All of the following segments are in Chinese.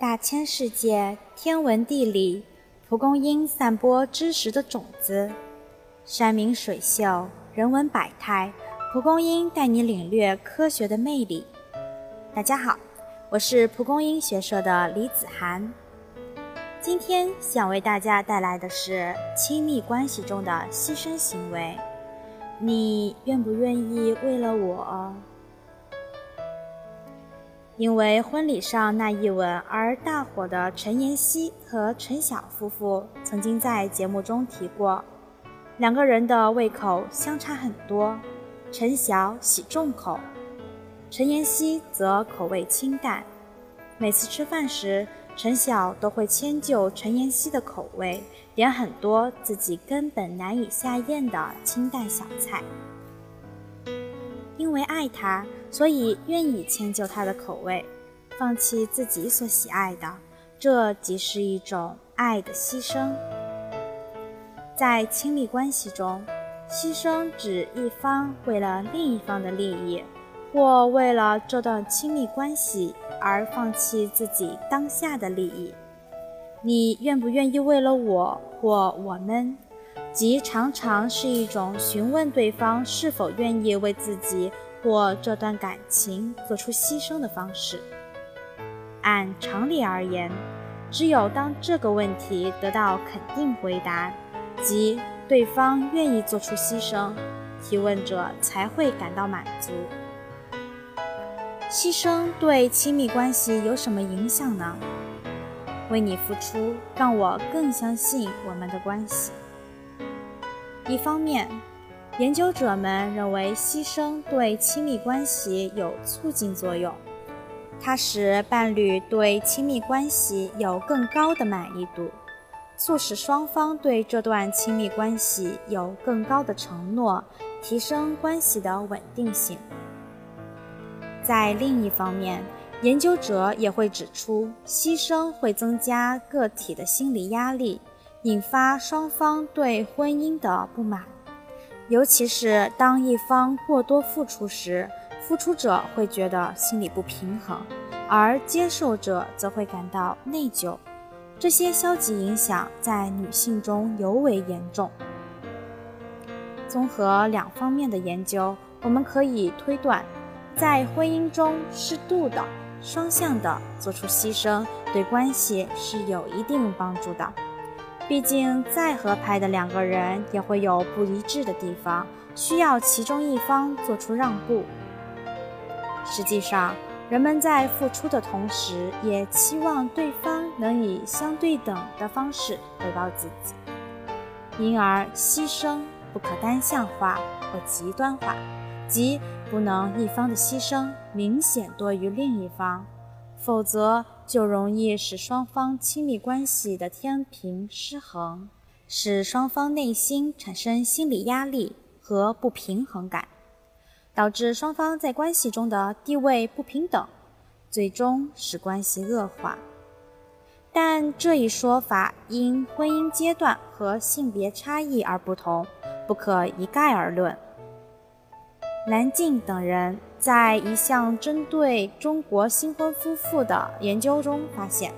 大千世界，天文地理，蒲公英散播知识的种子；山明水秀，人文百态，蒲公英带你领略科学的魅力。大家好，我是蒲公英学社的李子涵。今天想为大家带来的是亲密关系中的牺牲行为。你愿不愿意为了我？因为婚礼上那一吻而大火的陈妍希和陈晓夫妇，曾经在节目中提过，两个人的胃口相差很多。陈晓喜重口，陈妍希则口味清淡。每次吃饭时，陈晓都会迁就陈妍希的口味，点很多自己根本难以下咽的清淡小菜。因为爱他，所以愿意迁就他的口味，放弃自己所喜爱的，这即是一种爱的牺牲。在亲密关系中，牺牲指一方为了另一方的利益，或为了这段亲密关系而放弃自己当下的利益。你愿不愿意为了我或我们？即常常是一种询问对方是否愿意为自己或这段感情做出牺牲的方式。按常理而言，只有当这个问题得到肯定回答，即对方愿意做出牺牲，提问者才会感到满足。牺牲对亲密关系有什么影响呢？为你付出，让我更相信我们的关系。一方面，研究者们认为牺牲对亲密关系有促进作用，它使伴侣对亲密关系有更高的满意度，促使双方对这段亲密关系有更高的承诺，提升关系的稳定性。在另一方面，研究者也会指出，牺牲会增加个体的心理压力。引发双方对婚姻的不满，尤其是当一方过多付出时，付出者会觉得心里不平衡，而接受者则会感到内疚。这些消极影响在女性中尤为严重。综合两方面的研究，我们可以推断，在婚姻中适度的、双向的做出牺牲，对关系是有一定帮助的。毕竟，再合拍的两个人也会有不一致的地方，需要其中一方做出让步。实际上，人们在付出的同时，也期望对方能以相对等的方式回报自己，因而牺牲不可单向化或极端化，即不能一方的牺牲明显多于另一方。否则，就容易使双方亲密关系的天平失衡，使双方内心产生心理压力和不平衡感，导致双方在关系中的地位不平等，最终使关系恶化。但这一说法因婚姻阶段和性别差异而不同，不可一概而论。南静等人在一项针对中国新婚夫妇的研究中发现，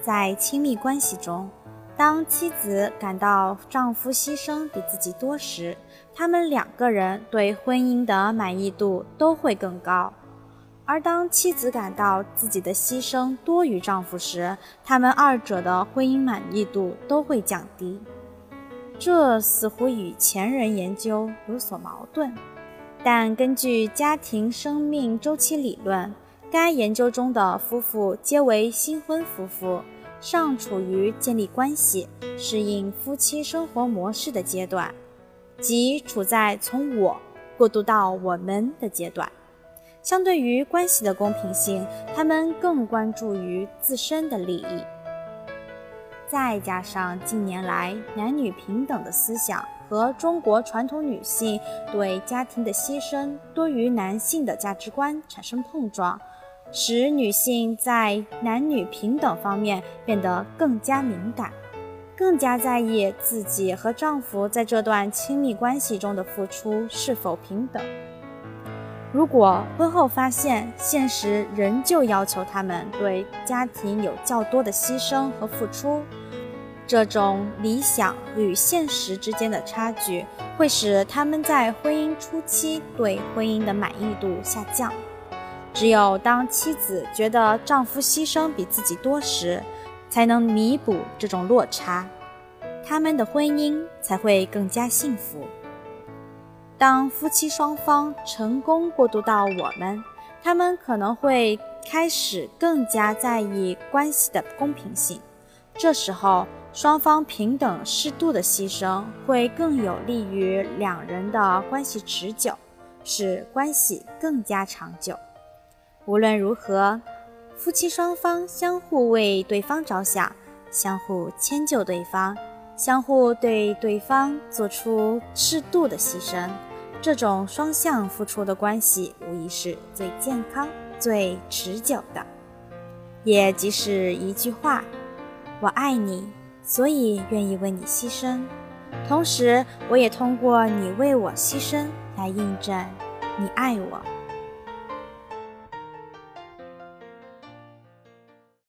在亲密关系中，当妻子感到丈夫牺牲比自己多时，他们两个人对婚姻的满意度都会更高；而当妻子感到自己的牺牲多于丈夫时，他们二者的婚姻满意度都会降低。这似乎与前人研究有所矛盾。但根据家庭生命周期理论，该研究中的夫妇皆为新婚夫妇，尚处于建立关系、适应夫妻生活模式的阶段，即处在从我过渡到我们的阶段。相对于关系的公平性，他们更关注于自身的利益。再加上近年来男女平等的思想。和中国传统女性对家庭的牺牲多于男性的价值观产生碰撞，使女性在男女平等方面变得更加敏感，更加在意自己和丈夫在这段亲密关系中的付出是否平等。如果婚后发现现实仍旧要求他们对家庭有较多的牺牲和付出，这种理想与现实之间的差距会使他们在婚姻初期对婚姻的满意度下降。只有当妻子觉得丈夫牺牲比自己多时，才能弥补这种落差，他们的婚姻才会更加幸福。当夫妻双方成功过渡到我们，他们可能会开始更加在意关系的公平性。这时候，双方平等适度的牺牲会更有利于两人的关系持久，使关系更加长久。无论如何，夫妻双方相互为对方着想，相互迁就对方。相互对对方做出适度的牺牲，这种双向付出的关系无疑是最健康、最持久的。也即是一句话：“我爱你，所以愿意为你牺牲。”同时，我也通过你为我牺牲来印证你爱我。